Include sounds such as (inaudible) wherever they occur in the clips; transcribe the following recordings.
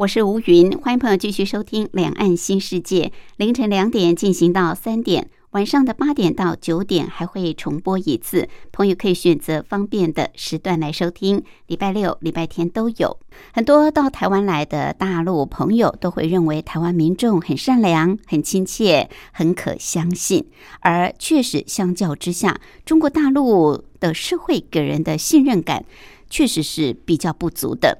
我是吴云，欢迎朋友继续收听《两岸新世界》。凌晨两点进行到三点，晚上的八点到九点还会重播一次。朋友可以选择方便的时段来收听，礼拜六、礼拜天都有。很多到台湾来的大陆朋友都会认为台湾民众很善良、很亲切、很可相信，而确实相较之下，中国大陆的社会给人的信任感确实是比较不足的。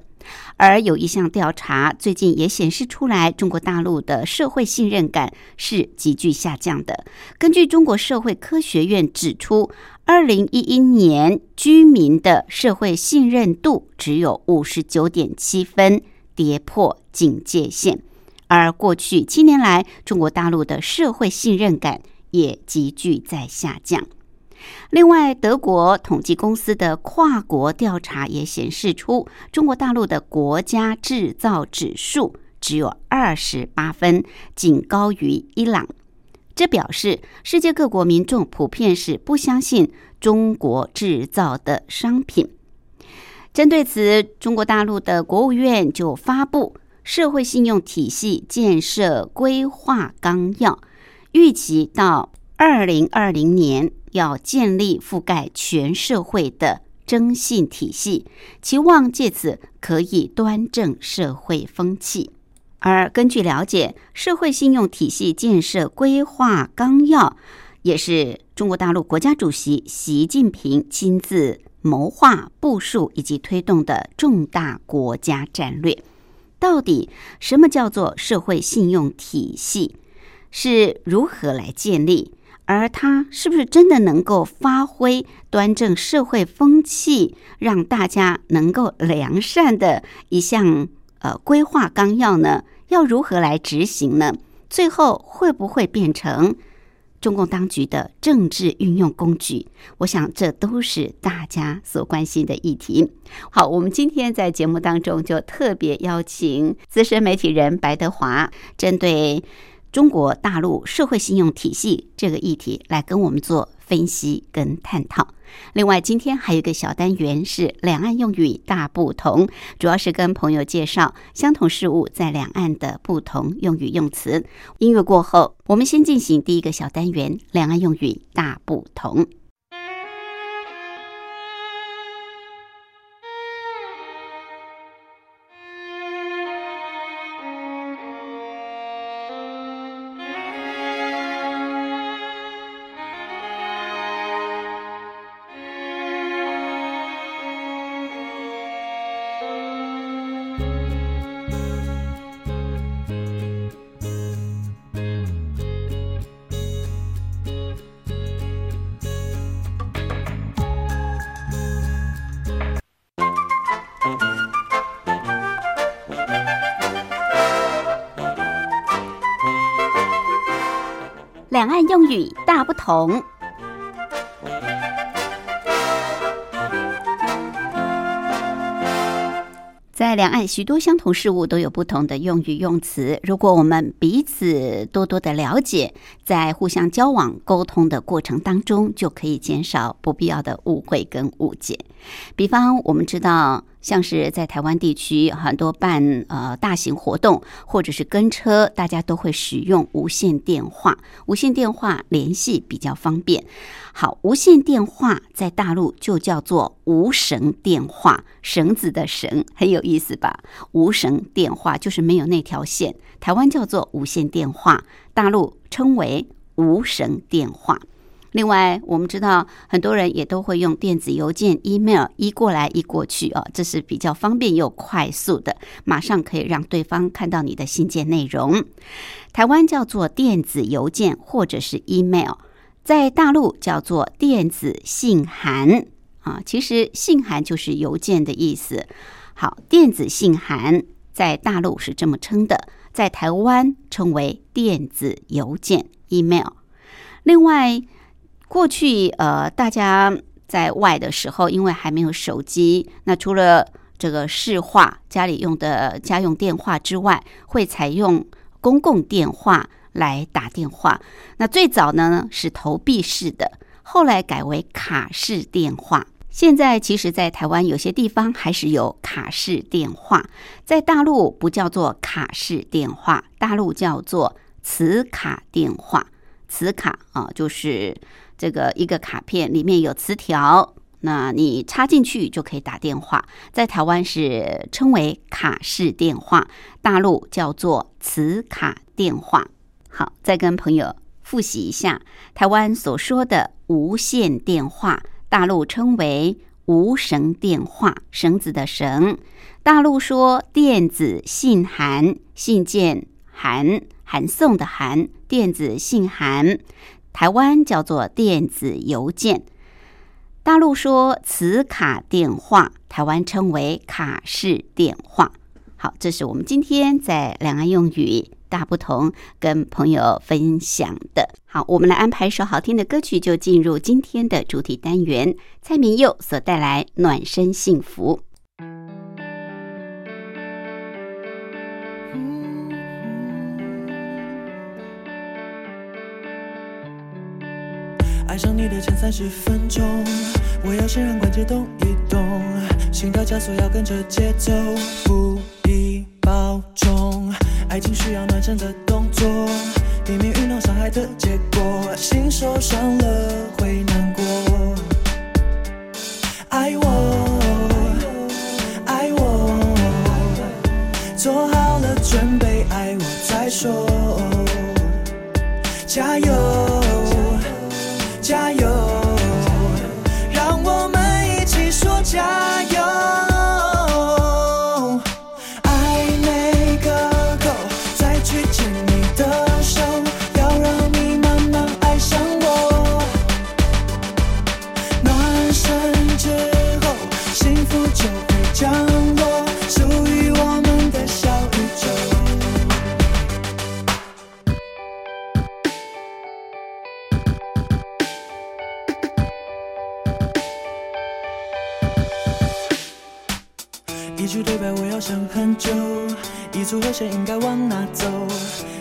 而有一项调查最近也显示出来，中国大陆的社会信任感是急剧下降的。根据中国社会科学院指出，二零一一年居民的社会信任度只有五十九点七分，跌破警戒线。而过去七年来，中国大陆的社会信任感也急剧在下降。另外，德国统计公司的跨国调查也显示出，中国大陆的国家制造指数只有二十八分，仅高于伊朗。这表示世界各国民众普遍是不相信中国制造的商品。针对此，中国大陆的国务院就发布《社会信用体系建设规划纲要》，预计到二零二零年。要建立覆盖全社会的征信体系，期望借此可以端正社会风气。而根据了解，社会信用体系建设规划纲要也是中国大陆国家主席习近平亲自谋划、部署以及推动的重大国家战略。到底什么叫做社会信用体系？是如何来建立？而它是不是真的能够发挥端正社会风气，让大家能够良善的一项呃规划纲要呢？要如何来执行呢？最后会不会变成中共当局的政治运用工具？我想这都是大家所关心的议题。好，我们今天在节目当中就特别邀请资深媒体人白德华，针对。中国大陆社会信用体系这个议题来跟我们做分析跟探讨。另外，今天还有一个小单元是两岸用语大不同，主要是跟朋友介绍相同事物在两岸的不同用语用词。音乐过后，我们先进行第一个小单元：两岸用语大不同。两岸用语大不同。在两岸，许多相同事物都有不同的用语用词。如果我们彼此多多的了解，在互相交往沟通的过程当中，就可以减少不必要的误会跟误解。比方，我们知道。像是在台湾地区，很多办呃大型活动或者是跟车，大家都会使用无线电话。无线电话联系比较方便。好，无线电话在大陆就叫做无绳电话，绳子的绳很有意思吧？无绳电话就是没有那条线。台湾叫做无线电话，大陆称为无绳电话。另外，我们知道很多人也都会用电子邮件、email，一过来一过去哦，这是比较方便又快速的，马上可以让对方看到你的信件内容。台湾叫做电子邮件或者是 email，在大陆叫做电子信函啊，其实信函就是邮件的意思。好，电子信函在大陆是这么称的，在台湾称为电子邮件 （email）。另外，过去呃，大家在外的时候，因为还没有手机，那除了这个市话家里用的家用电话之外，会采用公共电话来打电话。那最早呢是投币式的，后来改为卡式电话。现在其实，在台湾有些地方还是有卡式电话，在大陆不叫做卡式电话，大陆叫做磁卡电话。磁卡啊，就是这个一个卡片里面有磁条，那你插进去就可以打电话。在台湾是称为卡式电话，大陆叫做磁卡电话。好，再跟朋友复习一下，台湾所说的无线电话。大陆称为无绳电话，绳子的绳。大陆说电子信函，信件函，函送的函，电子信函。台湾叫做电子邮件。大陆说磁卡电话，台湾称为卡式电话。好，这是我们今天在两岸用语。大不同，跟朋友分享的。好，我们来安排一首好听的歌曲，就进入今天的主题单元。蔡明佑所带来《暖身幸福》。上你的前三十分钟，我要先让关节动一动，心跳加速要跟着节奏，不易保重。爱情需要暖身的动作，避免运动伤害的结果。心受伤了会难过。爱我，爱我，做好了准备，爱我再说。加油，就会降落属于我们的小宇宙。一句对白我要想很久。一组和弦应该往哪走？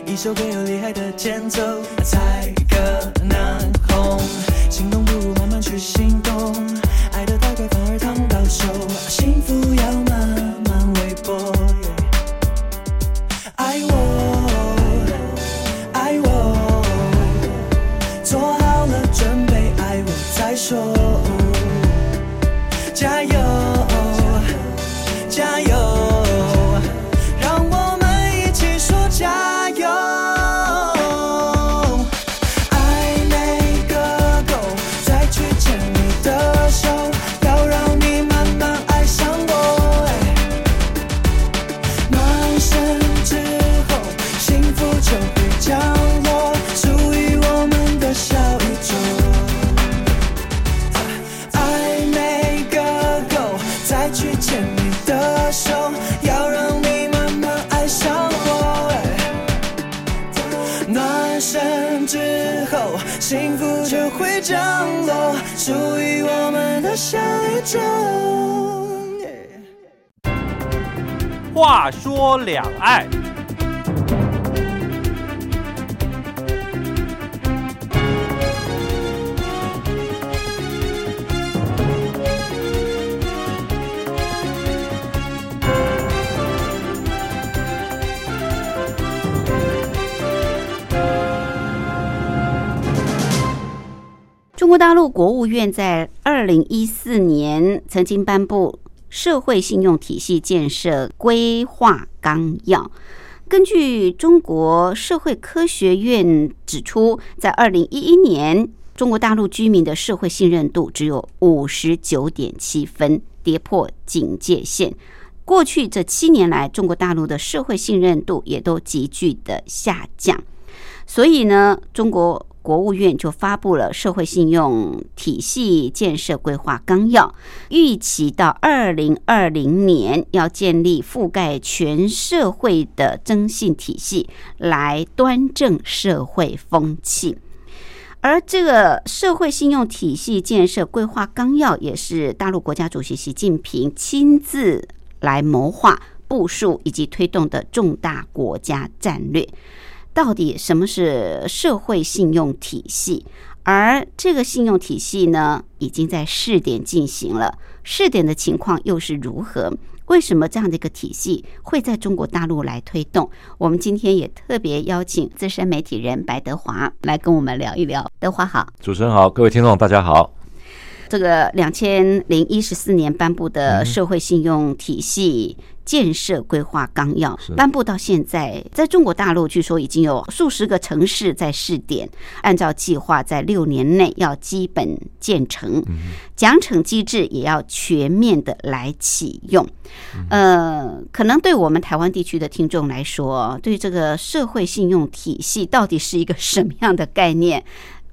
一首歌有厉害的前奏。中国大陆国务院在二零一四年曾经颁布《社会信用体系建设规划纲要》。根据中国社会科学院指出，在二零一一年，中国大陆居民的社会信任度只有五十九点七分，跌破警戒线。过去这七年来，中国大陆的社会信任度也都急剧的下降。所以呢，中国。国务院就发布了社会信用体系建设规划纲要，预期到二零二零年要建立覆盖全社会的征信体系，来端正社会风气。而这个社会信用体系建设规划纲要，也是大陆国家主席习近平亲自来谋划、部署以及推动的重大国家战略。到底什么是社会信用体系？而这个信用体系呢，已经在试点进行了。试点的情况又是如何？为什么这样的一个体系会在中国大陆来推动？我们今天也特别邀请资深媒体人白德华来跟我们聊一聊。德华好，主持人好，各位听众大家好。这个两千零一十四年颁布的社会信用体系建设规划纲要颁布到现在，在中国大陆据说已经有数十个城市在试点，按照计划在六年内要基本建成，奖惩机制也要全面的来启用。呃，可能对我们台湾地区的听众来说，对这个社会信用体系到底是一个什么样的概念？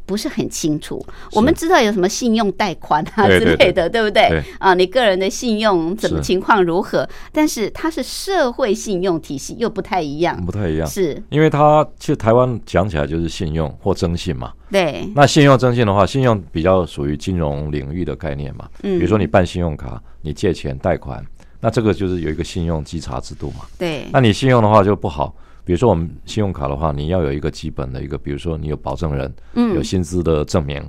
不是很清楚，我们知道有什么信用贷款啊之类的，对不对？啊，你个人的信用怎么情况如何？但是它是社会信用体系又不太一样，不太一样，是因为它其实台湾讲起来就是信用或征信嘛。对，那信用征信的话，信用比较属于金融领域的概念嘛。嗯，比如说你办信用卡，你借钱贷款，那这个就是有一个信用稽查制度嘛。对，那你信用的话就不好。比如说我们信用卡的话，你要有一个基本的一个，比如说你有保证人，嗯，有薪资的证明，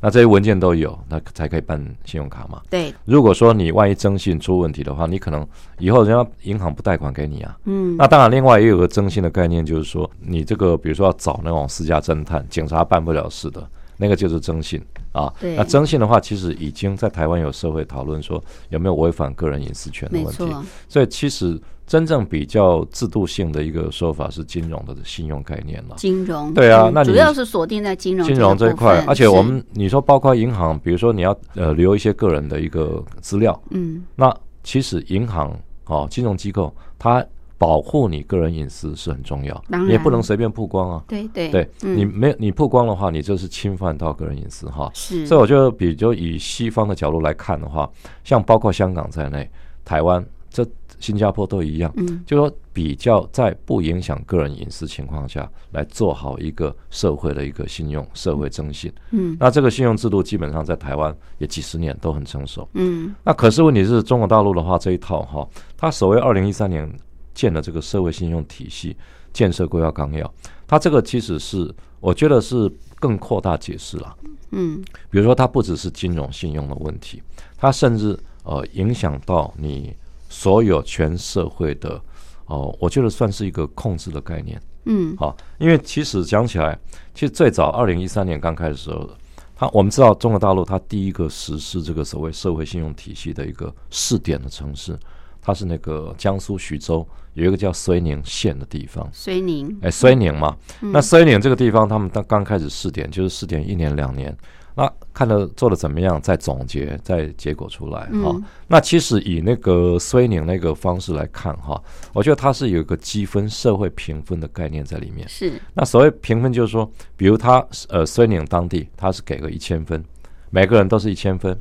那这些文件都有，那才可以办信用卡嘛。对，如果说你万一征信出问题的话，你可能以后人家银行不贷款给你啊。嗯，那当然，另外也有个征信的概念，就是说你这个比如说要找那种私家侦探，警察办不了事的，那个就是征信啊。对，那征信的话，其实已经在台湾有社会讨论说有没有违反个人隐私权的问题。所以其实。真正比较制度性的一个说法是金融的信用概念了。金融对啊，那主要是锁定在金融金融这一块。而且我们你说包括银行，比如说你要呃留一些个人的一个资料，嗯，那其实银行哦金融机构它保护你个人隐私是很重要，你也不能随便曝光啊。对对对，你没有你曝光的话，你就是侵犯到个人隐私哈。是，所以我觉得，比如以西方的角度来看的话，像包括香港在内，台湾这。新加坡都一样，嗯，就说比较在不影响个人隐私情况下来做好一个社会的一个信用社会征信，嗯，那这个信用制度基本上在台湾也几十年都很成熟，嗯，那可是问题是中国大陆的话这一套哈，它所谓二零一三年建的这个社会信用体系建设规划纲要，它这个其实是我觉得是更扩大解释了，嗯，比如说它不只是金融信用的问题，它甚至呃影响到你。所有全社会的哦，我觉得算是一个控制的概念。嗯，好，因为其实讲起来，其实最早二零一三年刚开始的时候，他我们知道中国大陆它第一个实施这个所谓社会信用体系的一个试点的城市，它是那个江苏徐州有一个叫睢宁县的地方。睢宁，哎，睢宁嘛，那睢宁这个地方，他们刚刚开始试点，就是试点一年两年。那看了做的怎么样，再总结，再结果出来哈。那其实以那个睢宁那个方式来看哈，我觉得它是有一个积分、社会评分的概念在里面。是。那所谓评分，就是说，比如他呃睢宁当地他是给个一千分，每个人都是一千分。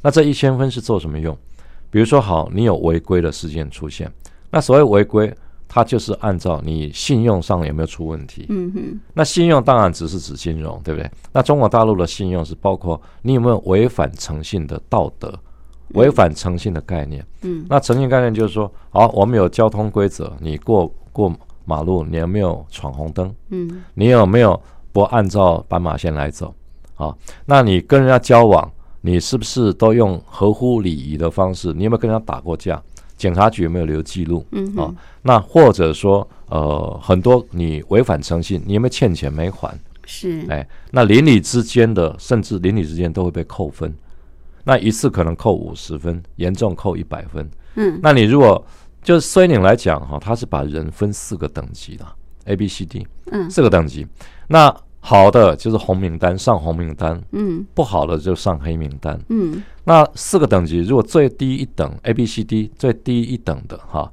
那这一千分是做什么用？比如说好，你有违规的事件出现，那所谓违规。它就是按照你信用上有没有出问题。嗯哼。那信用当然只是指金融，对不对？那中国大陆的信用是包括你有没有违反诚信的道德，违反诚信的概念。嗯。那诚信概念就是说，好，我们有交通规则，你过过马路，你有没有闯红灯？嗯。你有没有不按照斑马线来走？好，那你跟人家交往，你是不是都用合乎礼仪的方式？你有没有跟人家打过架？警察局有没有留记录？嗯啊，那或者说，呃，很多你违反诚信，你有没有欠钱没还？是，哎，那邻里之间的，甚至邻里之间都会被扣分，那一次可能扣五十分，严重扣一百分。嗯，那你如果就是睢宁来讲哈，他是把人分四个等级的，A、B、C、D，嗯，四个等级，那。好的就是红名单上红名单，嗯，不好的就上黑名单，嗯。那四个等级，如果最低一等 A、B、C、D 最低一等的哈，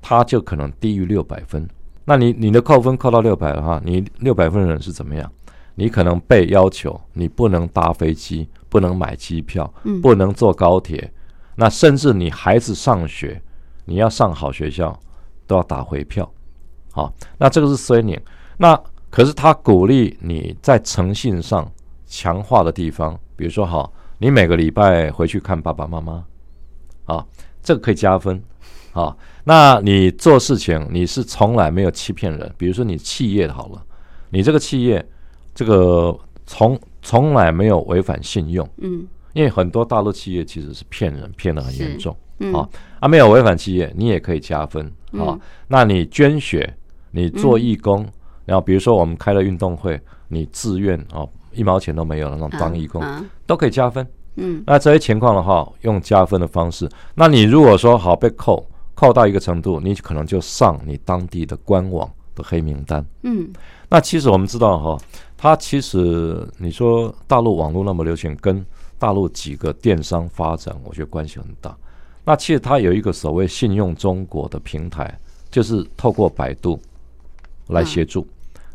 它就可能低于六百分。那你你的扣分扣到六百的话，你六百分的人是怎么样？你可能被要求你不能搭飞机，不能买机票，嗯不能坐高铁，那甚至你孩子上学，你要上好学校都要打回票。好，那这个是虽宁，那可是他鼓励你在诚信上强化的地方，比如说哈，你每个礼拜回去看爸爸妈妈，啊，这个可以加分。啊，那你做事情你是从来没有欺骗人，比如说你企业好了，你这个企业这个从从来没有违反信用，嗯因为很多大陆企业其实是骗人，骗得很严重。嗯啊啊，没有违反企业，你也可以加分啊。嗯那你捐血，你做义工，然后比如说我们开了运动会，你自愿哦，一毛钱都没有的那种当义工，啊都可以加分。嗯那这些情况的话，用加分的方式，那你如果说好被扣，扣到一个程度，你可能就上你当地的官网的黑名单。嗯那其实我们知道哈，它其实你说大陆网络那么流行，跟大陆几个电商发展，我觉得关系很大。那其实它有一个所谓信用中国的平台，就是透过百度来协助，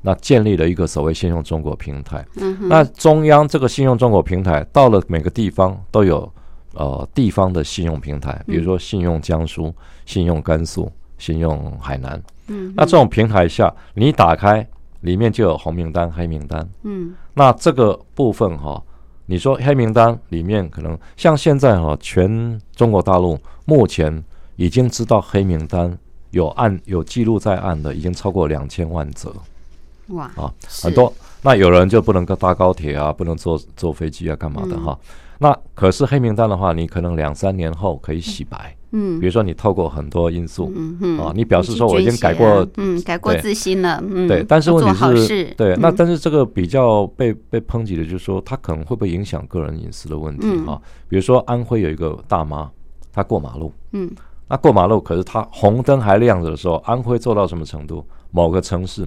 那建立了一个所谓信用中国平台。嗯那中央这个信用中国平台到了每个地方都有呃地方的信用平台，比如说信用江苏、信用甘肃、信用海南。嗯那这种平台下，你打开里面就有红名单、黑名单。嗯那这个部分哈、你说黑名单里面可能像现在哈、全中国大陆目前已经知道黑名单有案有记录在案的，已经超过两千万则。哇啊，很多。那有人就不能够搭高铁啊，不能坐坐飞机啊，干嘛的嗯哈？那可是黑名单的话，你可能两三年后可以洗白。嗯比如说你透过很多因素，嗯嗯啊你表示说我已经改过啊嗯改过自新了嗯对，但是问做题是，对，那嗯但是这个比较被被抨击的就是说，他可能会不会影响个人隐私的问题嗯哈？比如说安徽有一个大妈，她过马路，嗯那过马路，可是她红灯还亮着的时候，安徽做到什么程度？某个城市，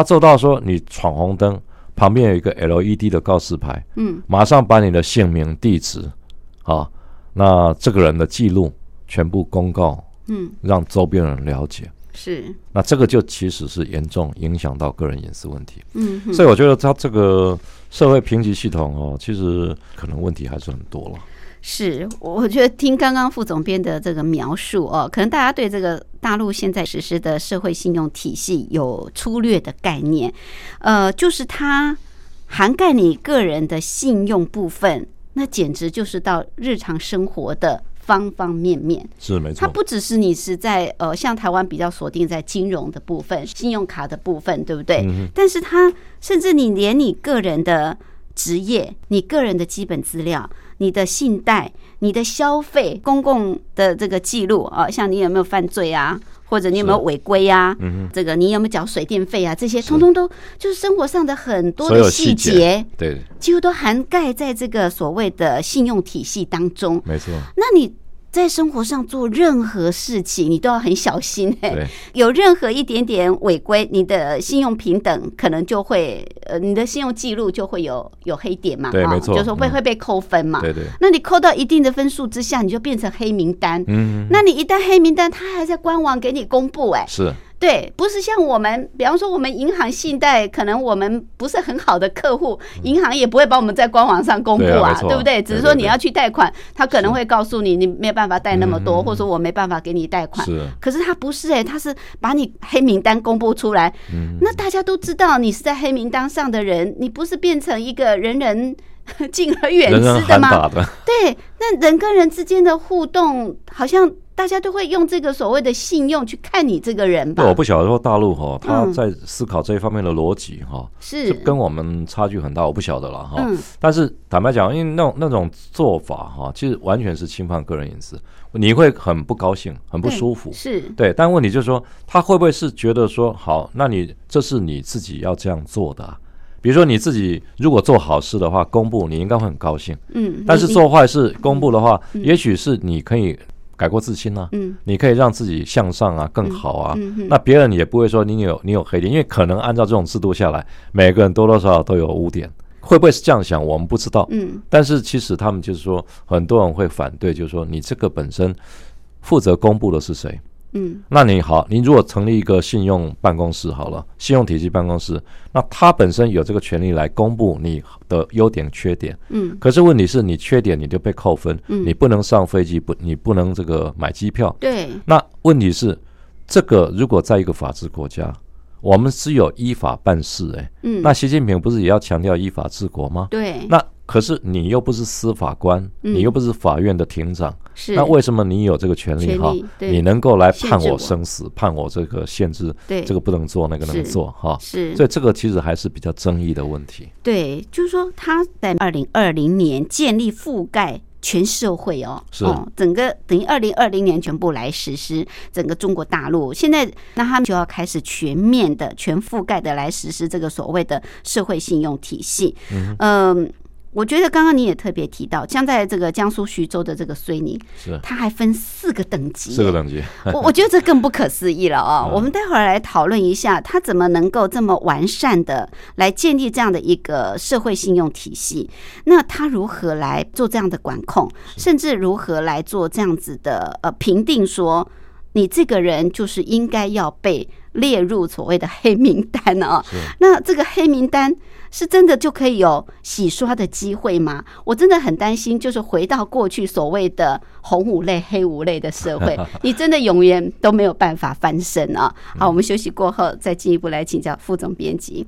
他做到说你闯红灯，旁边有一个 LED 的告示牌，嗯马上把你的姓名、地址，啊，那这个人的记录全部公告，嗯让周边人了解。是那这个就其实是严重影响到个人隐私问题。嗯所以我觉得他这个社会评级系统哦，其实可能问题还是很多了。是，我觉得听刚刚副总编的这个描述哦，可能大家对这个大陆现在实施的社会信用体系有粗略的概念，呃，就是它涵盖你个人的信用部分，那简直就是到日常生活的方方面面。是没错，它不只是你是在呃，像台湾比较锁定在金融的部分、信用卡的部分，对不对？嗯但是它甚至你连你个人的职业、你个人的基本资料、你的信贷、你的消费、公共的这个记录啊，像你有没有犯罪啊，或者你有没有违规啊，嗯这个你有没有缴水电费啊，这些通通都就是生活上的很多的细节节，对，几乎都涵盖在这个所谓的信用体系当中。没错，那你在生活上做任何事情，你都要很小心。欸、对，(laughs) 有任何一点点违规，你的信用平等可能就会呃，你的信用记录就会有有黑点嘛，啊对没错。就是说会嗯。会被扣分嘛。对对，那你扣到一定的分数之下，你就变成黑名单。嗯，那你一旦黑名单，他还在官网给你公布、哎，是对，不是像我们，比方说我们银行信贷，可能我们不是很好的客户，银行也不会把我们在官网上公布啊，对不对？只是说你要去贷款，他可能会告诉你，你没有办法贷那么多，嗯或者说我没办法给你贷款。是，可是他不是哎、他是把你黑名单公布出来，嗯，那大家都知道你是在黑名单上的人，你不是变成一个人人 (laughs) 敬而远之的吗？对，那人跟人之间的互动，好像大家都会用这个所谓的信用去看你这个人吧。对，？我不晓得说大陆哈，他嗯在思考这一方面的逻辑哈，是。是跟我们差距很大，我不晓得了哈。嗯。但是坦白讲，因为那种那种做法哈，其实完全是侵犯个人隐私，你会很不高兴，很不舒服。是。对，但问题就是说，他会不会是觉得说，好，那你这是你自己要这样做的啊、比如说你自己如果做好事的话，公布你应该会很高兴，嗯，但是做坏事公布的话，也许是你可以改过自新啊，嗯你可以让自己向上啊，更好啊。那别人也不会说你有你有黑点，因为可能按照这种制度下来，每个人多多少少都有污点，会不会是这样想？我们不知道。嗯但是其实他们就是说，很多人会反对，就是说你这个本身负责公布的是谁？嗯，那你好，你如果成立一个信用办公室好了，信用体系办公室，那他本身有这个权利来公布你的优点缺点。嗯，可是问题是你缺点你就被扣分，嗯。你不能上飞机，不你不能这个买机票。对，那问题是，这个如果在一个法治国家，我们只有依法办事、哎，嗯，那习近平不是也要强调依法治国吗？对，那可是你又不是司法官，嗯。你又不是法院的庭长，是。那为什么你有这个权利哈？你能够来判我生死，判我这个限制，对。这个不能做，那个能做哈？是。所以这个其实还是比较争议的问题。对，就是说他在二零二零年建立覆盖。全社会哦，是。哦，整个等于二零二零年全部来实施整个中国大陆，现在那他们就要开始全面的、全覆盖的来实施这个所谓的社会信用体系。嗯，我觉得刚刚你也特别提到，像在这个江苏徐州的这个水泥，是它还分四个等级，四个等级，我我觉得这更不可思议了啊、(laughs) 嗯我们待会儿来讨论一下，它怎么能够这么完善的来建立这样的一个社会信用体系？那它如何来做这样的管控，甚至如何来做这样子的呃评定说？你这个人就是应该要被列入所谓的黑名单啊、是那这个黑名单是真的就可以有洗刷的机会吗？我真的很担心，就是回到过去所谓的红五类、黑五类的社会，(laughs) 你真的永远都没有办法翻身啊！好，我们休息过后再进一步来请教副总编辑。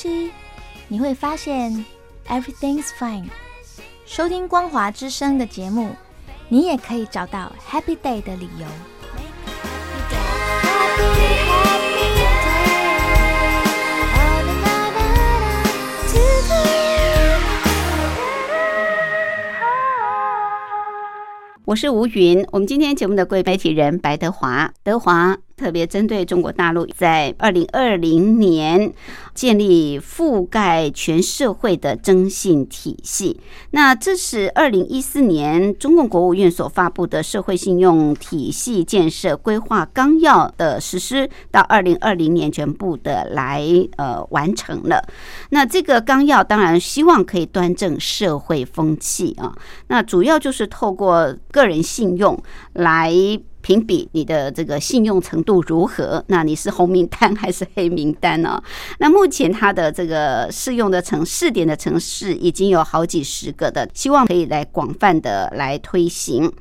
深呼吸，你会发现 everything's fine。收听光华之声的节目，你也可以找到 happy day 的理由。我是吴云，我们今天节目的贵媒体人白德华，德华特别针对中国大陆在二零二零年建立覆盖全社会的征信体系。那这是二零一四年中共国务院所发布的社会信用体系建设规划纲要的实施，到二零二零年全部的来呃完成了。那这个纲要当然希望可以端正社会风气啊，那主要就是透过个人信用来评比你的这个信用程度如何。那你是红名单还是黑名单呢、那目前它的这个适用的城试点的城市已经有好几十个的，希望可以来广泛的来推行。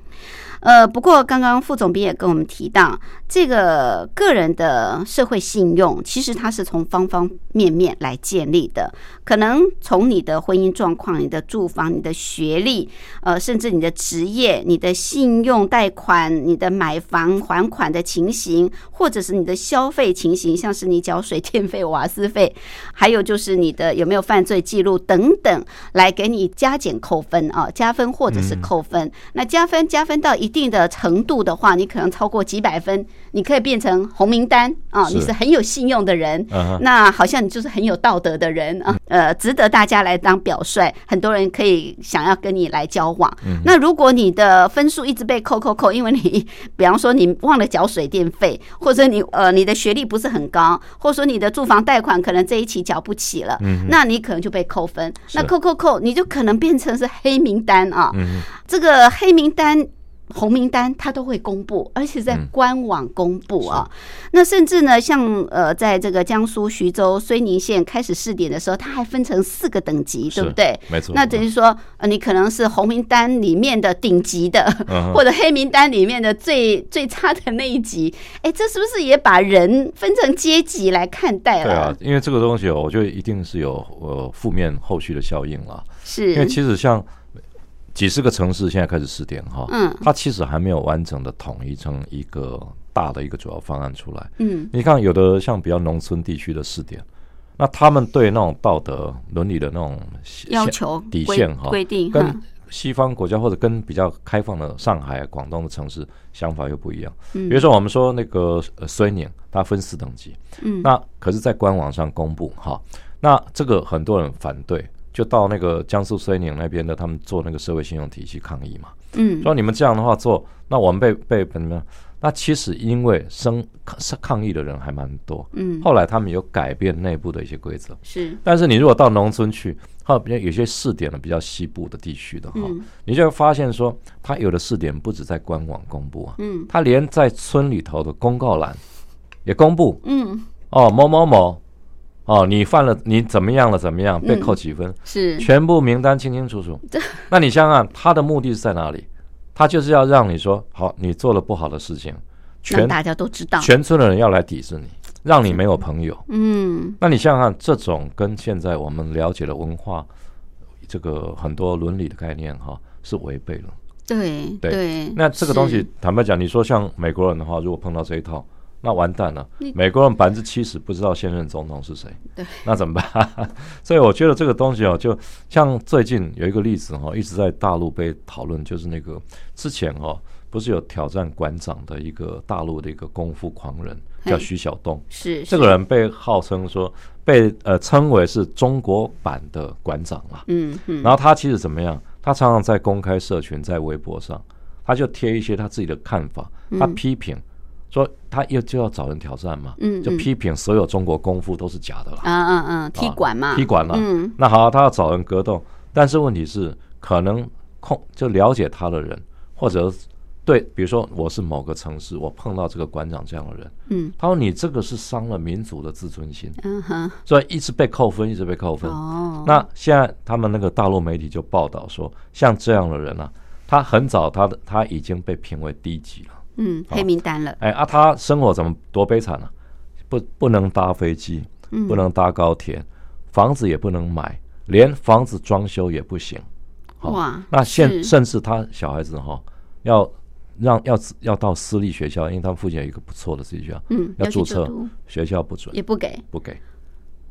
呃，不过刚刚副总编也跟我们提到，这个个人的社会信用，其实它是从方方面面来建立的。可能从你的婚姻状况、你的住房、你的学历，呃，甚至你的职业、你的信用贷款、你的买房还款的情形，或者是你的消费情形，像是你缴水电费、瓦斯费，还有就是你的有没有犯罪记录等等，来给你加减扣分啊，加分或者是扣分。那加分加分到一定的程度的话，你可能超过几百分，你可以变成红名单啊，你是很有信用的人，那好像你就是很有道德的人啊，呃，值得大家来当表率，很多人可以想要跟你来交往。那如果你的分数一直被扣扣扣，因为你比方说你忘了缴水电费，或者你呃你的学历不是很高，或者说你的住房贷款可能这一期缴不起了，那你可能就被扣分。那扣扣扣，你就可能变成是黑名单啊。这个黑名单。红名单它都会公布，而且在官网公布啊。那甚至呢，像呃，在这个江苏徐州睢宁县开始试点的时候，它还分成四个等级，对不对？没错那等于说，呃，你可能是红名单里面的顶级的，嗯 (laughs) 或者黑名单里面的最最差的那一级。哎，这是不是也把人分成阶级来看待了？对啊，因为这个东西哦，我觉得一定是有呃负面后续的效应了。是，因为其实像几十个城市现在开始试点哈，嗯。它其实还没有完整的统一成一个大的一个主要方案出来。嗯。你看，有的像比较农村地区的试点，那他们对那种道德伦理的那种线要求底线哈，规定跟西方国家或者跟比较开放的上海、广东的城市想法又不一样。嗯。比如说，我们说那个呃睢宁，它分四等级，嗯。那可是，在官网上公布哈，那这个很多人反对，就到那个江苏睢宁那边的，他们做那个社会信用体系抗议嘛，嗯。说你们这样的话做，那我们被被怎么样？那其实因为生抗抗议的人还蛮多，嗯。后来他们有改变内部的一些规则，是。但是你如果到农村去，哈，比较有些试点的比较西部的地区的哈，嗯。你就会发现说，他有的试点不止在官网公布啊，嗯。他连在村里头的公告栏也公布。嗯。哦，某某某，哦，你犯了，你怎么样了，怎么样，被扣几分，是全部名单清清楚楚。那你想想，他的目的是在哪里？他就是要让你说，好，你做了不好的事情，全大家都知道。全村的人要来抵制你，让你没有朋友。嗯那你想想看，这种跟现在我们了解的文化，这个很多伦理的概念哈，是违背了。对对对，那这个东西，坦白讲，你说像美国人的话，如果碰到这一套，那完蛋了。美国人百分之七十不知道现任总统是谁，(laughs) 对，那怎么办？(laughs) 所以我觉得这个东西哦，就像最近有一个例子哈、一直在大陆被讨论，就是那个之前哦，不是有挑战馆长的一个大陆的一个功夫狂人，叫徐晓东。是这个，人被号称说被呃称为是中国版的馆长啦。嗯嗯，然后他其实怎么样？他常常在公开社群、在微博上，他就贴一些他自己的看法，他批评说他又就要找人挑战嘛，嗯就批评所有中国功夫都是假的啦，啊啊啊，踢馆嘛，踢馆了。嗯。那好，他要找人格斗，但是问题是，可能控就了解他的人，或者对，比如说我是某个城市，我碰到这个馆长这样的人，嗯。他说你这个是伤了民族的自尊心，嗯哼，所以一直被扣分，一直被扣分。哦，那现在他们那个大陆媒体就报道说，像这样的人啊，他很早他的他已经被评为低级了。嗯，黑名单了，哎啊，他生活怎么多悲惨啊？不不能搭飞机，嗯。不能搭高铁，房子也不能买，连房子装修也不行。好。哇那现甚至他小孩子哈、要让要要到私立学校，因为他们附近有一个不错的私立学校，嗯，要注册，学校不准。也不给，不给。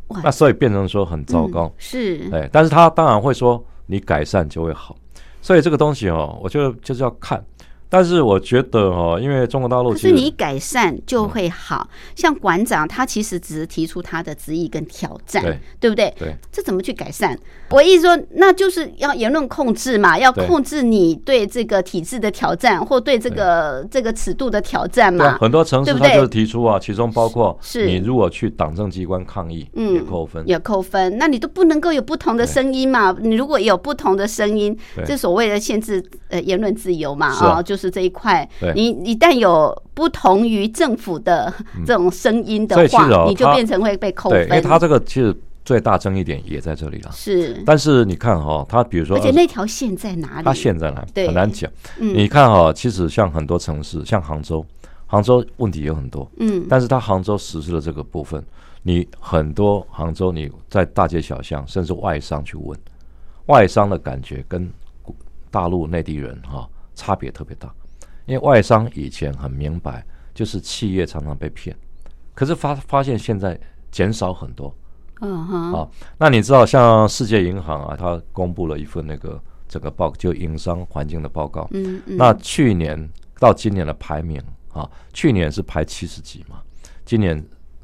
哇，那所以变成说很糟糕。嗯。是，哎，但是他当然会说你改善就会好，所以这个东西哦，我觉得就是要看。但是我觉得哦，因为中国大陆可是其实你改善就会好，像馆长他其实只是提出他的质疑跟挑战，对不对？对这怎么去改善？我意思说，那就是要言论控制嘛，要控制你对这个体制的挑战，或对这个这个尺度的挑战嘛，。很多城市他就是提出啊，其中包括是你如果去党政机关抗议，嗯也扣分。也扣分，那你都不能够有不同的声音嘛？你如果有不同的声音，对这所谓的限制呃言论自由嘛，啊哦，就是这一块，你一旦有不同于政府的这种声音的话，你就变成会被扣分，因为分。他这个其实最大争议点也在这里了。是，但是你看哈、他比如说而且那条线在哪里？他线在哪对很难讲。嗯你看哈、其实像很多城市，像杭州，杭州问题有很多，嗯但是他杭州实施的这个部分，你很多杭州你在大街小巷，甚至外商去问，外商的感觉跟大陆内地人哈、差别特别大，因为外商以前很明白，就是企业常常被骗，可是发发现现在减少很多。嗯哼，啊。那你知道像世界银行啊，它公布了一份那个整个报就营商环境的报告，嗯嗯，那去年到今年的排名啊，去年是排七十几嘛，今年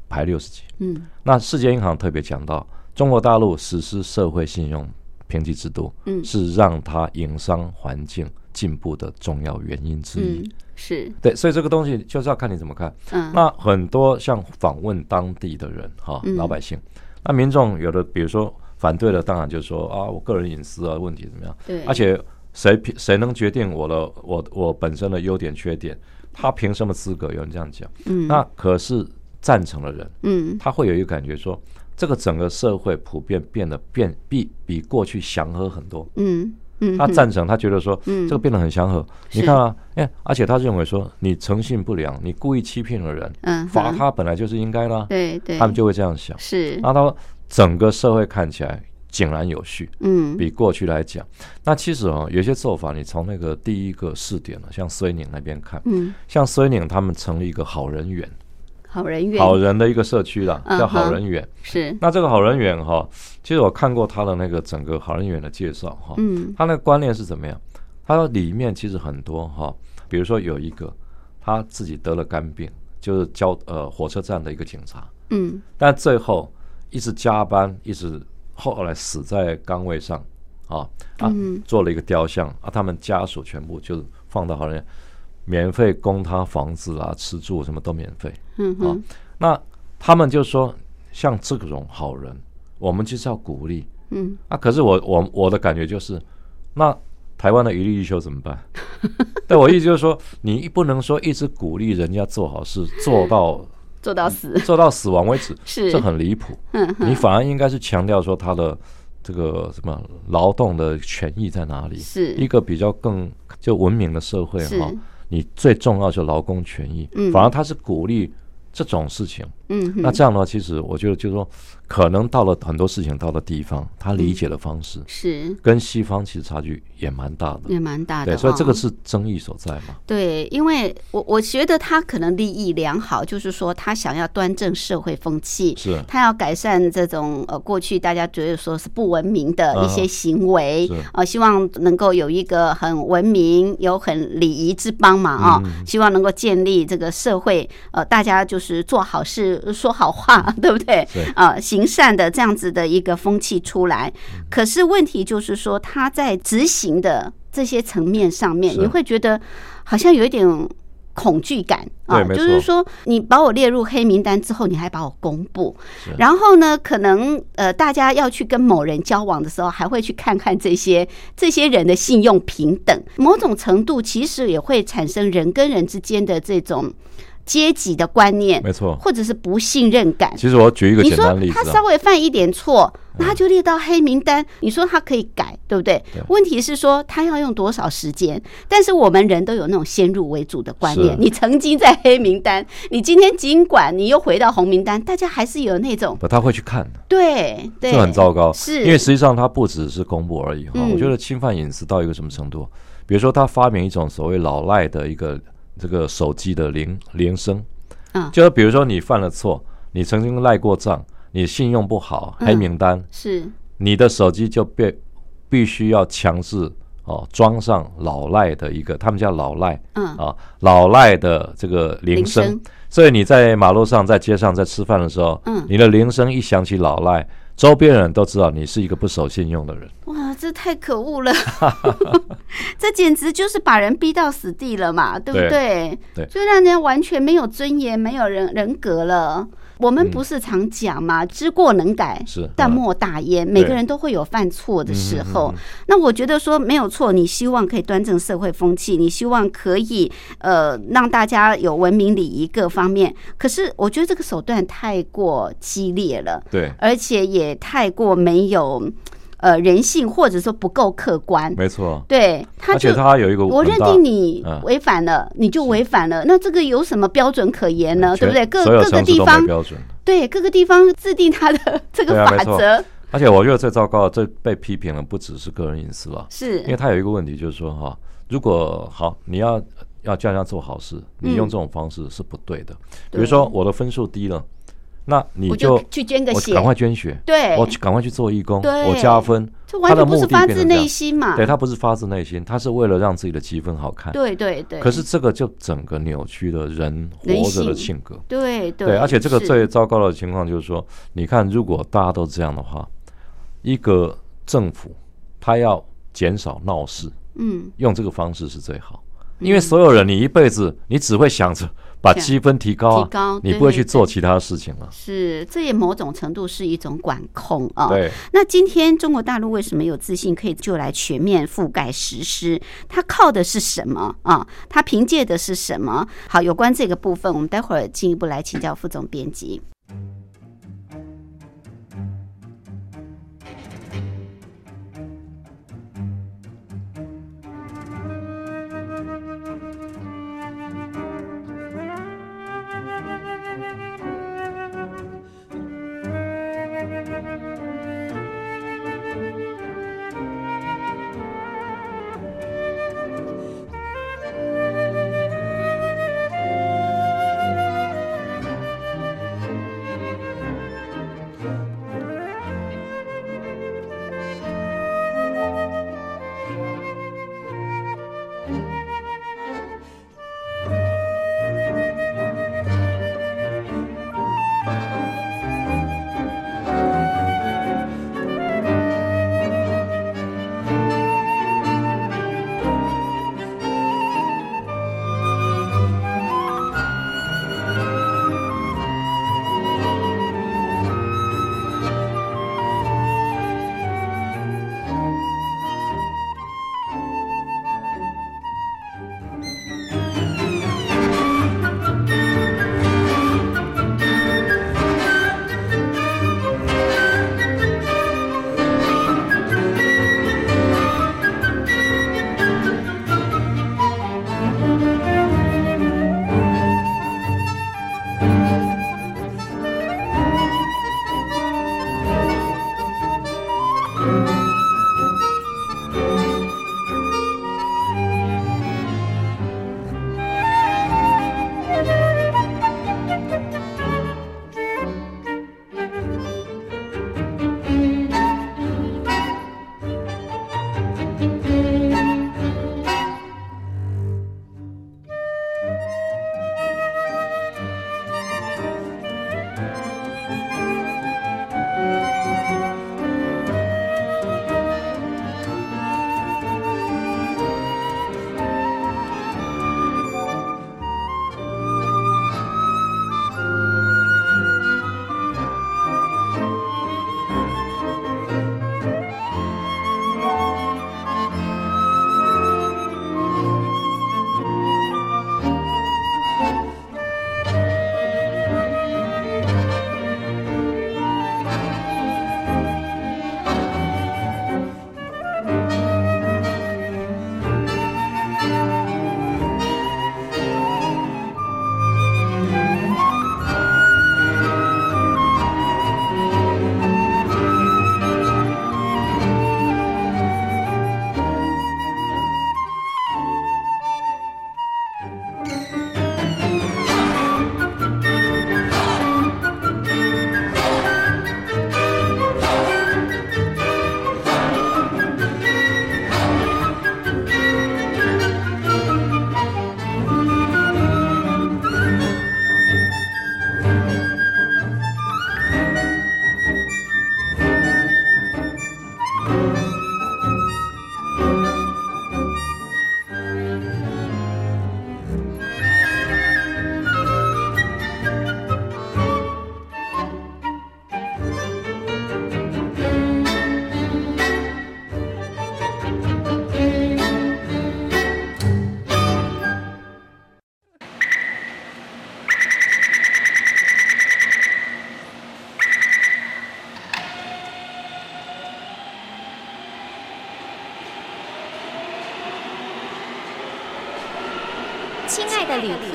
排六十几。嗯。那世界银行特别讲到，中国大陆实施社会信用评级制度，嗯。是让它营商环境进步的重要原因之一。嗯是对，所以这个东西就是要看你怎么看。嗯那很多像访问当地的人哈，嗯老百姓，那民众有的比如说反对的，当然就是说啊，我个人隐私啊问题怎么样？对，而且谁凭谁能决定我的我我本身的优点缺点？他凭什么资格？有人这样讲。嗯那可是赞成的人，嗯他会有一个感觉说，这个整个社会普遍变得变比比过去祥和很多。嗯嗯，他赞成，他觉得说，嗯。这个变得很祥和。你看啊，哎，而且他认为说，你诚信不良，你故意欺骗了人，嗯哼罚他本来就是应该的啊，对对，他们就会这样想。是。那他整个社会看起来井然有序，嗯。比过去来讲，那其实哦，有些做法，你从那个第一个试点呢，像绥宁那边看，嗯。像绥宁他们成立一个好人园，好人缘。好人的一个社区啦，嗯叫好人园。是。那这个好人园哈，其实我看过他的那个整个好人园的介绍哈，嗯。他那个观念是怎么样？他里面其实很多哈，比如说有一个他自己得了肝病，就是交呃火车站的一个警察，嗯。但最后一直加班，一直后来死在岗位上，啊啊，嗯做了一个雕像啊，他们家属全部就放到好人，免费供他房子啊、吃住什么都免费。嗯哼那他们就说，像这种好人，我们就是要鼓励嗯啊。可是我我我的感觉就是，那台湾的一律一休怎么办？(laughs) 对我意思就是说，你不能说一直鼓励人家做好事，做到 (laughs) 做到死做到死亡为止，是这很离谱。嗯你反而应该是强调说他的这个什么劳动的权益在哪里？是一个比较更就文明的社会是哈，你最重要就是劳工权益嗯，反而他是鼓励这种事情。嗯那这样的话，其实我觉得就是说，可能到了很多事情到了地方，他理解的方式是。跟西方其实差距也蛮大的。也蛮大的对，所以这个哦是争议所在嘛。对，因为我我觉得他可能利益良好，就是说他想要端正社会风气，是。他要改善这种呃过去大家觉得说是不文明的一些嗯。行为是，呃，希望能够有一个很文明、有很礼仪之邦嘛啊、嗯。希望能够建立这个社会呃大家就是做好事、说好话，(laughs) 对不对？对呃，行善的这样子的一个风气出来。嗯。可是问题就是说，他在执行的这些层面上面，你会觉得好像有一点恐惧感啊，就是说你把我列入黑名单之后，你还把我公布，然后呢，可能呃，大家要去跟某人交往的时候，还会去看看这些这些人的信用平等，某种程度其实也会产生人跟人之间的这种阶级的观念，没错。或者是不信任感。其实我举一个简单例子啊他稍，微犯一点错，那他就列到黑名单。你说他可以改，对不对对？问题是说他要用多少时间？但是我们人都有那种先入为主的观念。你曾经在黑名单，你今天尽管你又回到红名单，大家还是有那种不，他会去看的，对对，这很糟糕。是因为实际上他不只是公布而已哈。嗯我觉得侵犯隐私到一个什么程度？比如说，他发明一种所谓老赖的一个这个手机的铃铃声，嗯。就是比如说你犯了错，你曾经赖过账，你信用不好，嗯。黑名单，是。你的手机就被必须要强制哦装上老赖的一个，他们叫老赖嗯。啊，老赖的这个铃声。铃声。所以你在马路上、在街上、在吃饭的时候，嗯。你的铃声一响起老赖，周边人都知道你是一个不守信用的人。哇，这太可恶了！(laughs) 这简直就是把人逼到死地了嘛，对不对就让人完全没有尊严、没有人人格了。我们不是常讲嘛，知过能改，是淡嗯漠大焉。每个人都会有犯错的时候。那我觉得说没有错，你希望可以端正社会风气，你希望可以呃让大家有文明礼仪各方面。可是我觉得这个手段太过激烈了。对，而且也太过没有呃人性，或者说不够客观。没错。对，他而且就他有一个我认定你嗯违反了，你就违反了。那这个有什么标准可言呢？对不对？各各个地方标准。对各个地方制定他的这个法则，而且我觉得最糟糕的，这被批评了，不只是个人隐私了，是因为他有一个问题，就是说哈，如果好你要要叫人家做好事，你用这种方式是不对的。比如说我的分数低了，那你我就去捐个血赶，快捐血，对我去赶快去做义工，对我加分。这完全不是他的目的发自内心嘛。对他不是发自内心，他是为了让自己的积分好看。对对对，可是这个就整个扭曲了人人活着的性性格。对对对，而且这个最糟糕的情况就是说，你看，如果大家都这样的话，一个政府他要减少闹事，嗯用这个方式是最好，因为所有人你一辈子你只会想着把积分提高啊，提高你不会去做其他事情了。是，这也某种程度是一种管控啊。对，那今天中国大陆为什么有自信可以就来全面覆盖实施？它靠的是什么啊？它凭借的是什么？好，有关这个部分，我们待会儿进一步来请教副总编辑。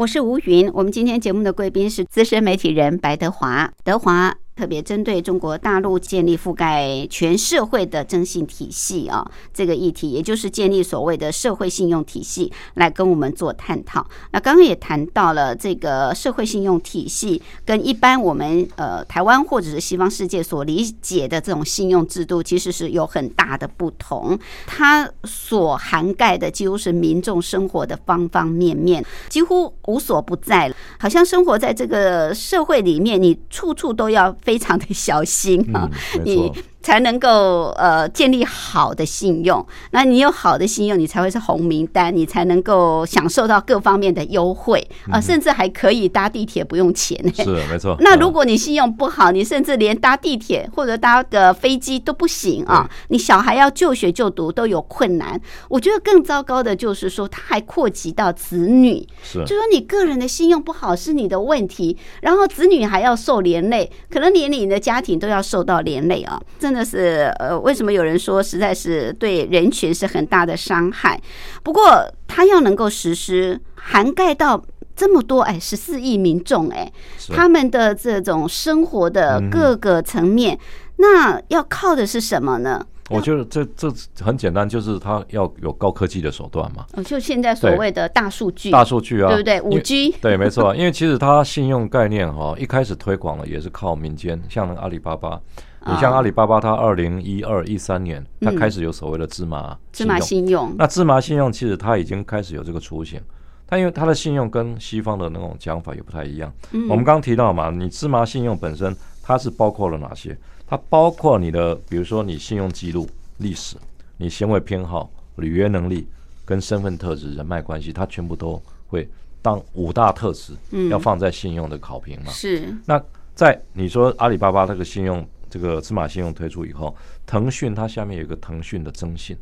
我是吴云，我们今天节目的贵宾是资深媒体人白德华，德华。特别针对中国大陆建立覆盖全社会的征信体系啊，这个议题，也就是建立所谓的社会信用体系，来跟我们做探讨。那刚刚也谈到了这个社会信用体系跟一般我们呃台湾或者是西方世界所理解的这种信用制度，其实是有很大的不同。它所涵盖的几乎是民众生活的方方面面，几乎无所不在了。好像生活在这个社会里面，你处处都要。非常的小心啊，你。才能够呃建立好的信用，那你有好的信用，你才会是红名单，你才能够享受到各方面的优惠啊，甚至还可以搭地铁不用钱。是没错。(laughs) 那如果你信用不好，你甚至连搭地铁或者搭个飞机都不行啊，你小孩要就学就读都有困难。我觉得更糟糕的就是说，他还扩及到子女，是就说你个人的信用不好是你的问题，然后子女还要受连累，可能连你的家庭都要受到连累啊。真的是呃，为什么有人说实在是对人群是很大的伤害？不过他要能够实施，涵盖到这么多哎，十四亿民众哎，他们的这种生活的各个层面，那要靠的是什么呢？我觉得这这很简单，就是他要有高科技的手段嘛。就现在所谓的大数据，大数据啊，对不对？五 G，对，没错。因为其实它信用概念哈，一开始推广了也是靠民间，像那个阿里巴巴。你像阿里巴巴，它二零一二一三年，它开始有所谓的芝麻芝麻信用。那芝麻信用其实它已经开始有这个雏形，它因为它的信用跟西方的那种讲法也不太一样。我们刚刚提到嘛，你芝麻信用本身它是包括了哪些？它包括你的，比如说你信用记录历史、你行为偏好、履约能力跟身份特质、人脉关系，它全部都会当五大特质，要放在信用的考评嘛。是。那在你说阿里巴巴这个信用。这个芝麻信用推出以后，腾讯它下面有一个腾讯的征信，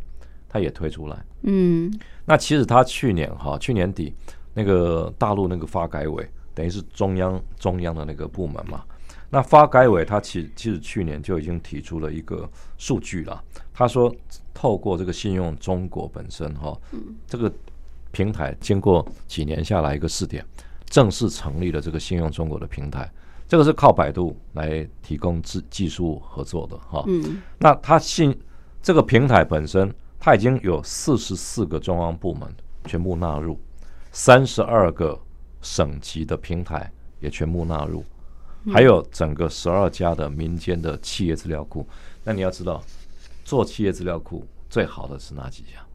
它也推出来。嗯，那其实它去年哈，去年底那个大陆那个发改委，等于是中央中央的那个部门嘛。那发改委它其其实去年就已经提出了一个数据了，他说透过这个信用中国本身哈，这个平台经过几年下来一个试点，正式成立了这个信用中国的平台。这个是靠百度来提供技技术合作的哈，嗯，那它信这个平台本身，它已经有四十四个中央部门全部纳入，三十二个省级的平台也全部纳入，还有整个十二家的民间的企业资料库。那你要知道，做企业资料库最好的是哪几家？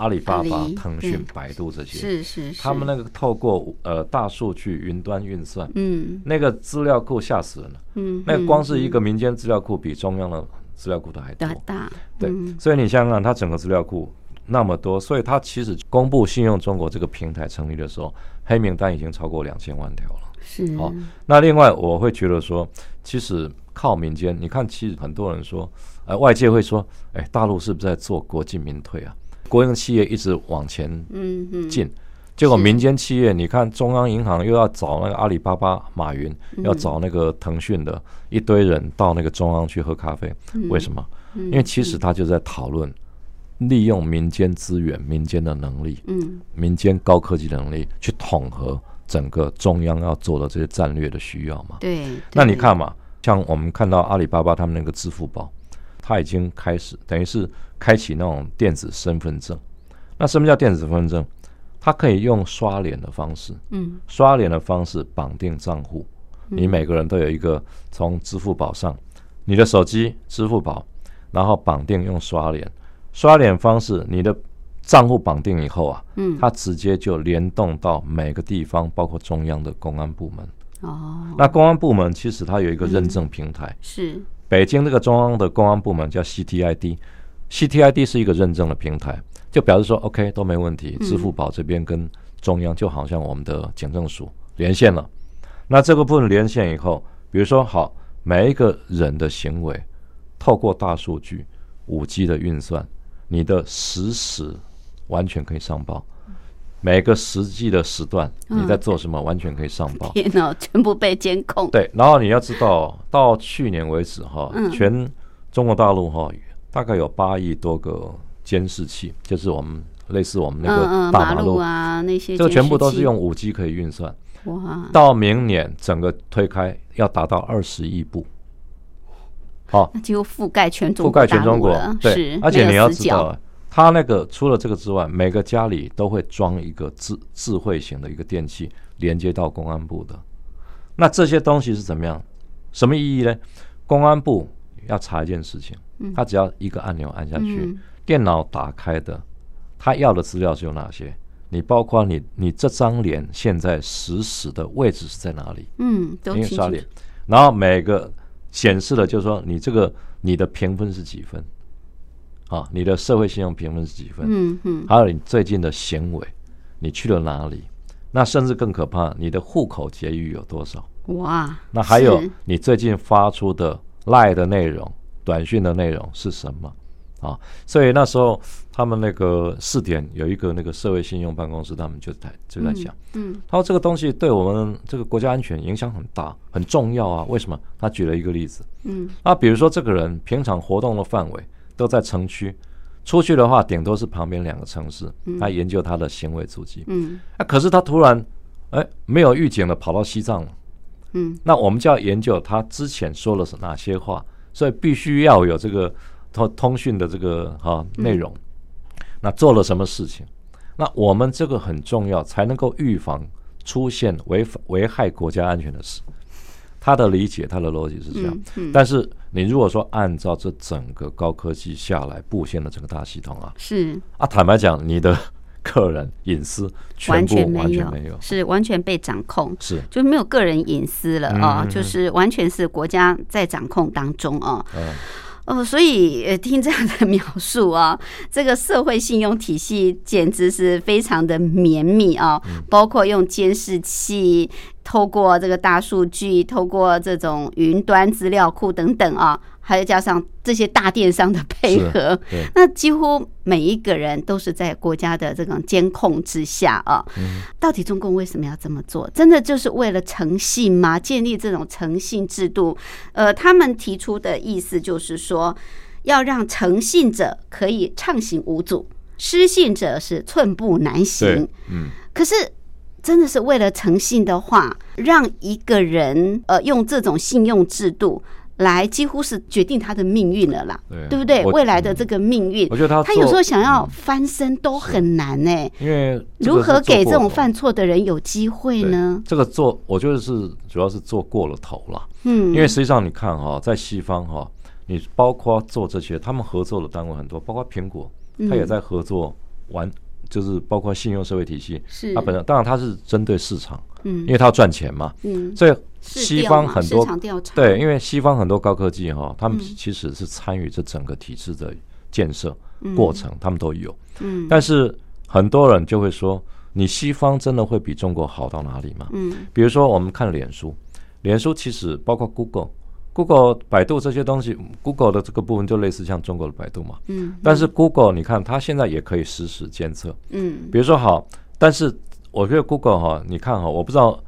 阿里巴巴、腾讯、百度这些，是是，他们那个透过呃大数据云端运算，嗯，那个资料库吓死人了，嗯，那光是一个民间资料库比中央的资料库都还多，大，对，所以你想想看，它整个资料库那么多，所以它其实公布信用中国这个平台成立的时候，黑名单已经超过两千万条了，是，好，那另外我会觉得说，其实靠民间，你看，其实很多人说，呃，外界会说，哎，大陆是不是在做国进民退啊？国营企业一直往前进，结果民间企业，你看中央银行又要找那个阿里巴巴、马云，要找那个腾讯的一堆人到那个中央去喝咖啡，为什么？因为其实他就在讨论利用民间资源、民间的能力、民间高科技能力去统合整个中央要做的这些战略的需要嘛。对，那你看嘛，像我们看到阿里巴巴他们那个支付宝。他已经开始，等于是开启那种电子身份证。那什么叫电子身份证？它可以用刷脸的方式，嗯，刷脸的方式绑定账户。你每个人都有一个从支付宝上，你的手机支付宝，然后绑定用刷脸，刷脸方式，你的账户绑定以后啊，嗯，它直接就联动到每个地方，包括中央的公安部门。哦，那公安部门其实它有一个认证平台，是。北京这个中央的公安部门叫 CTID，CTID 是一个认证的平台，就表示说 OK 都没问题，支付宝这边跟中央就好像我们的警政署连线了。那这个部分连线以后，比如说好，每一个人的行为，透过大数据、五 G 的运算，你的实时完全可以上报。每个实际的时段你在做什么，完全可以上报。天哪，全部被监控。对，然后你要知道，到去年为止哈，嗯全中国大陆哈，大概有八亿多个监视器，就是我们类似我们那个大马路，啊那些，这个全部都是用五 G 可以运算。哇，到明年整个推开要达到二十亿部，好、那就覆盖全中覆国盖全中国。对，，而且你要知道，它那个除了这个之外，每个家里都会装一个智智慧型的一个电器，连接到公安部的。那这些东西是怎么样？什么意义呢？公安部要查一件事情，他只要一个按钮按下去，嗯电脑打开的，他要的资料是有哪些？你包括你你这张脸现在实时的位置是在哪里？嗯，都清楚然后每个显示的就是说你这个你的评分是几分，啊，你的社会信用评分是几分，嗯嗯，还有你最近的行为，你去了哪里？那甚至更可怕，你的户口结余有多少？哇，那还有你最近发出的赖的内容、短讯的内容是什么？啊，所以那时候他们那个试点有一个那个社会信用办公室，他们就在就在讲，嗯他说这个东西对我们这个国家安全影响很大，很重要啊。为什么？他举了一个例子，嗯，那比如说这个人平常活动的范围都在城区，出去的话顶多是旁边两个城市，他研究他的行为足迹。嗯。啊，可是他突然哎没有预警的跑到西藏了，嗯，那我们就要研究他之前说了是哪些话，所以必须要有这个通通讯的这个哈、内容，那做了什么事情？那我们这个很重要，才能够预防出现违反危害国家安全的事。他的理解，他的逻辑是这样，嗯嗯。但是你如果说按照这整个高科技下来布线的整个大系统啊，是啊，坦白讲，你的 (laughs) 个人隐私全部完全没有，没有，是完全被掌控。是就没有个人隐私了啊、就是完全是国家在掌控当中啊。嗯哦，所以呃，听这样的描述啊，这个社会信用体系简直是非常的绵密啊，嗯。包括用监视器，透过这个大数据，透过这种云端资料库等等啊，还要加上这些大电商的配合，那几乎每一个人都是在国家的这种监控之下啊。嗯到底中共为什么要这么做？真的就是为了诚信吗？建立这种诚信制度？呃，他们提出的意思就是说，要让诚信者可以畅行无阻，失信者是寸步难行。，嗯，可是。真的是为了诚信的话，让一个人呃用这种信用制度来，几乎是决定他的命运了啦，对对不对？未来的这个命运我，觉得他他有时候想要翻身都很难呢、因为如何给这种犯错的人有机会呢？这个做，我觉得是主要是做过了头了。嗯，因为实际上你看哈、在西方哈、你包括做这些，他们合作的单位很多，包括苹果，他也在合作玩，就是包括信用社会体系。是它本身当然它是针对市场，嗯因为他要赚钱嘛，嗯，所以西方很多对，因为西方很多高科技哈、他们嗯其实是参与这整个体制的建设过程，他们都有。嗯但是很多人就会说，你西方真的会比中国好到哪里吗？嗯比如说我们看脸书，脸书其实包括 Google。Google、百度这些东西，Google 的这个部分就类似像中国的百度嘛。嗯但是 Google 你看，它现在也可以实时监测。嗯比如说好，但是我觉得 Google 哈，你看哈，我不知道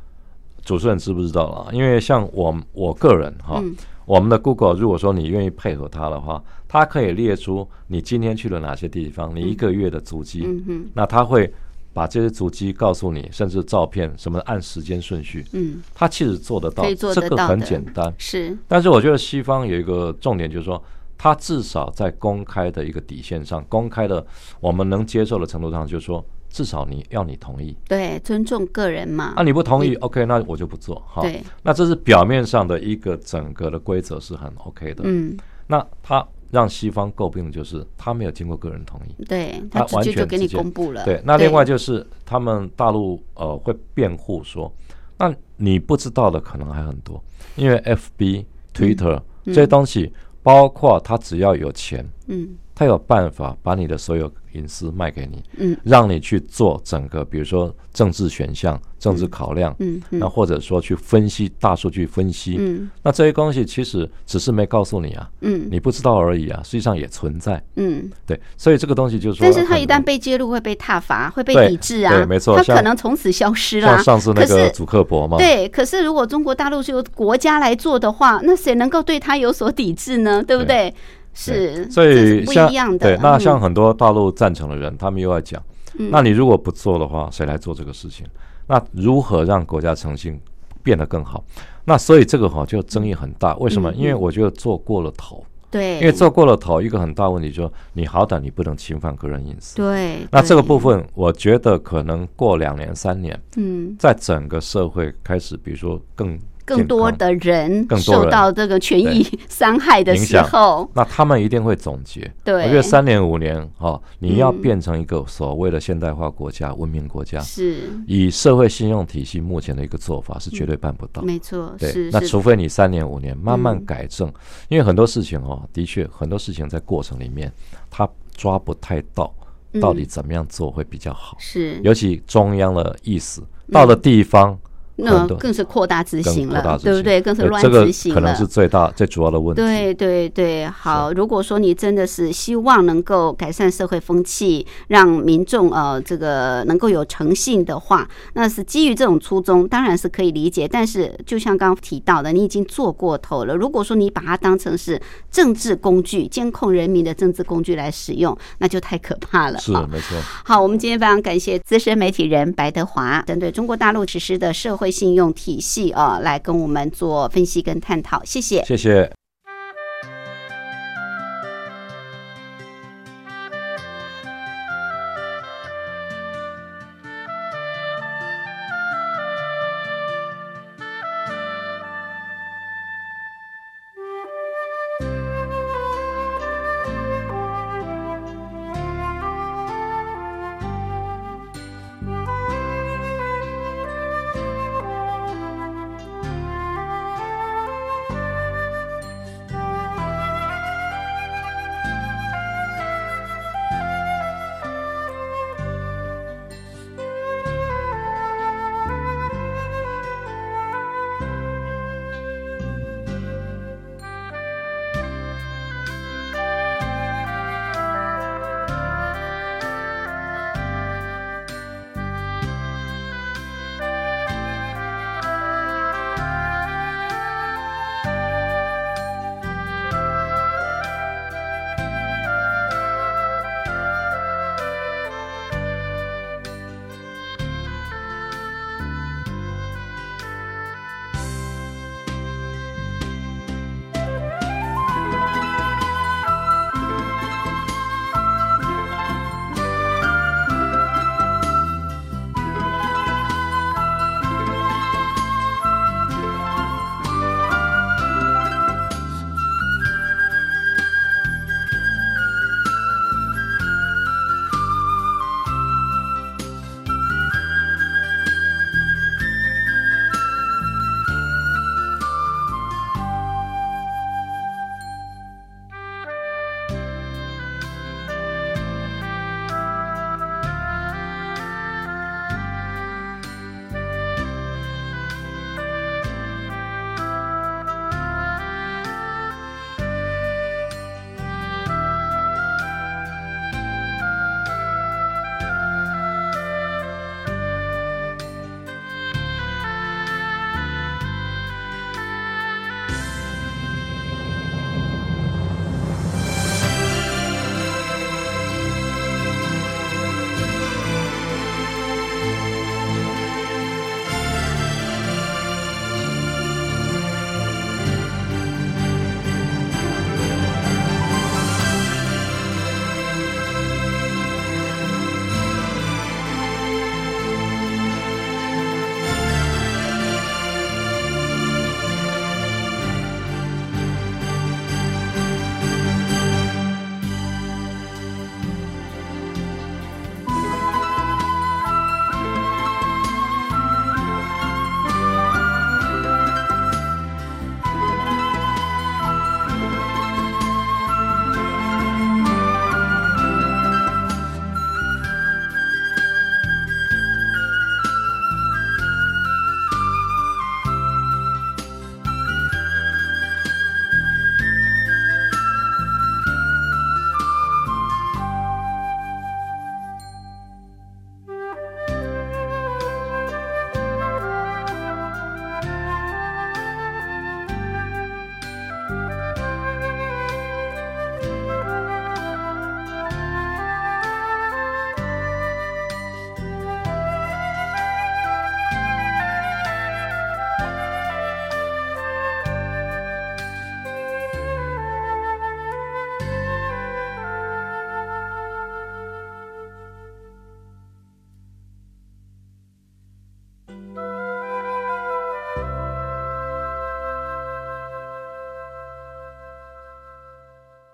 主持人知不知道啦，因为像我我个人哈，嗯。我们的 Google 如果说你愿意配合它的话，它可以列出你今天去了哪些地方，你一个月的足迹，嗯嗯那它会把这些足迹告诉你，甚至照片什么按时间顺序，嗯，它其实做得到，这个很简单。是。但是我觉得西方有一个重点，就是说，它至少在公开的一个底线上，公开的我们能接受的程度上，就是说，至少你要你同意。对尊重个人嘛。啊，你不同意，OK，那我就不做。哈，对，那这是表面上的一个整个的规则是很 OK 的。嗯，那他让西方诟病的就是他没有经过个人同意。对他完全就给你公布了。对，那另外就是他们大陆呃会辩护说，那你不知道的可能还很多，因为 FB、Twitter 嗯这些东西，包括他只要有钱，嗯他有办法把你的所有隐私卖给你，嗯让你去做整个，比如说政治选项、政治考量，嗯嗯那或者说去分析大数据分析，嗯那这些东西其实只是没告诉你啊，嗯你不知道而已啊，实际上也存在。嗯，对，所以这个东西就是说但，是他一旦被揭露，会被挞伐，会被抵制啊，对没错他可能从此消失了。像上次那个祖克伯嘛，对，可是如果中国大陆是由国家来做的话，那谁能够对他有所抵制呢？对不对？是，所以像一样的。对，那嗯像很多大陆赞成的人，他们又要讲，嗯那你如果不做的话，谁来做这个事情？那如何让国家诚信变得更好？那所以这个哈就争议很大。为什么？嗯因为我觉得做过了头，对，因为做过了头，一个很大问题就是，你好歹你不能侵犯个人隐私。对，那这个部分，我觉得可能过两年、三年，嗯，在整个社会开始，比如说更更多的人更受到这个权益 (laughs) 伤害的时候，那他们一定会总结。对，我觉得三年五年哦，你要嗯变成一个所谓的现代化国家、文明国家，是以社会信用体系目前的一个做法是绝对办不到。没错，对那除非你三年五年慢慢嗯改正，因为很多事情哦，的确很多事情在过程里面他抓不太到，到底嗯怎么样做会比较好。是尤其中央的意思，到了地方。那更是扩大执行了，对不对？更是乱执行了可能是。最大最主要的问题。对对对，好。如果说你真的是希望能够改善社会风气，让民众呃这个能够有诚信的话，那是基于这种初衷，当然是可以理解。但是就像刚刚提到的，你已经做过头了。如果说你把它当成是政治工具、监控人民的政治工具来使用，那就太可怕了。是没错。好，我们今天非常感谢资深媒体人白德华，针对中国大陆实施的社会会信用体系啊、来跟我们做分析跟探讨，谢谢。谢谢。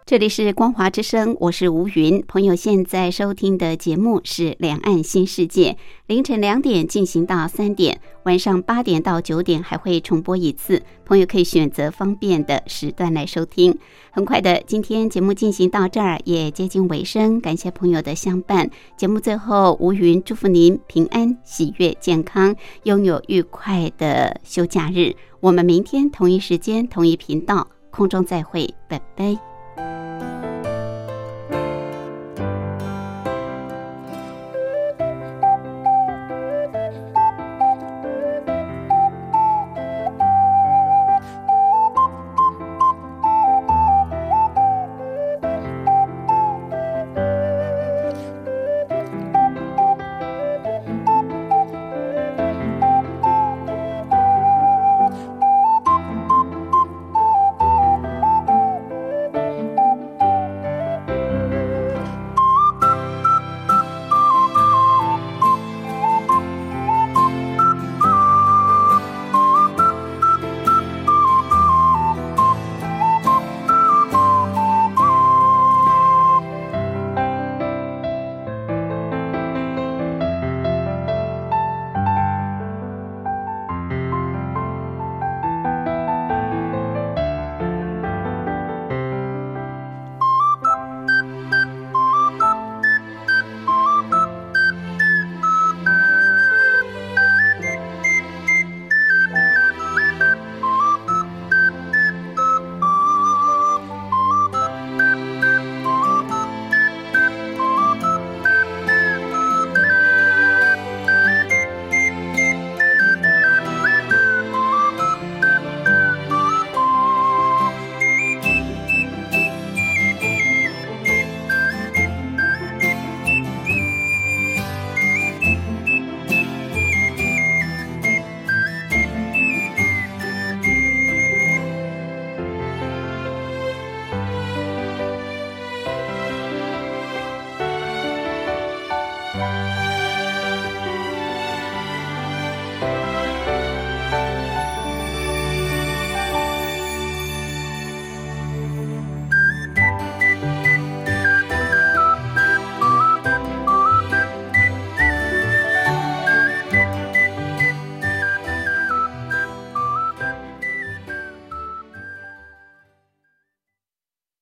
这里是光华之声，我是吴云。朋友现在收听的节目是《两岸新世界》，凌晨两点进行到三点，晚上八点到九点还会重播一次。朋友可以选择方便的时段来收听。很快的，今天节目进行到这儿也接近尾声，感谢朋友的相伴。节目最后，吴云祝福您平安、喜悦、健康，拥有愉快的休假日。我们明天同一时间、同一频道空中再会，拜拜。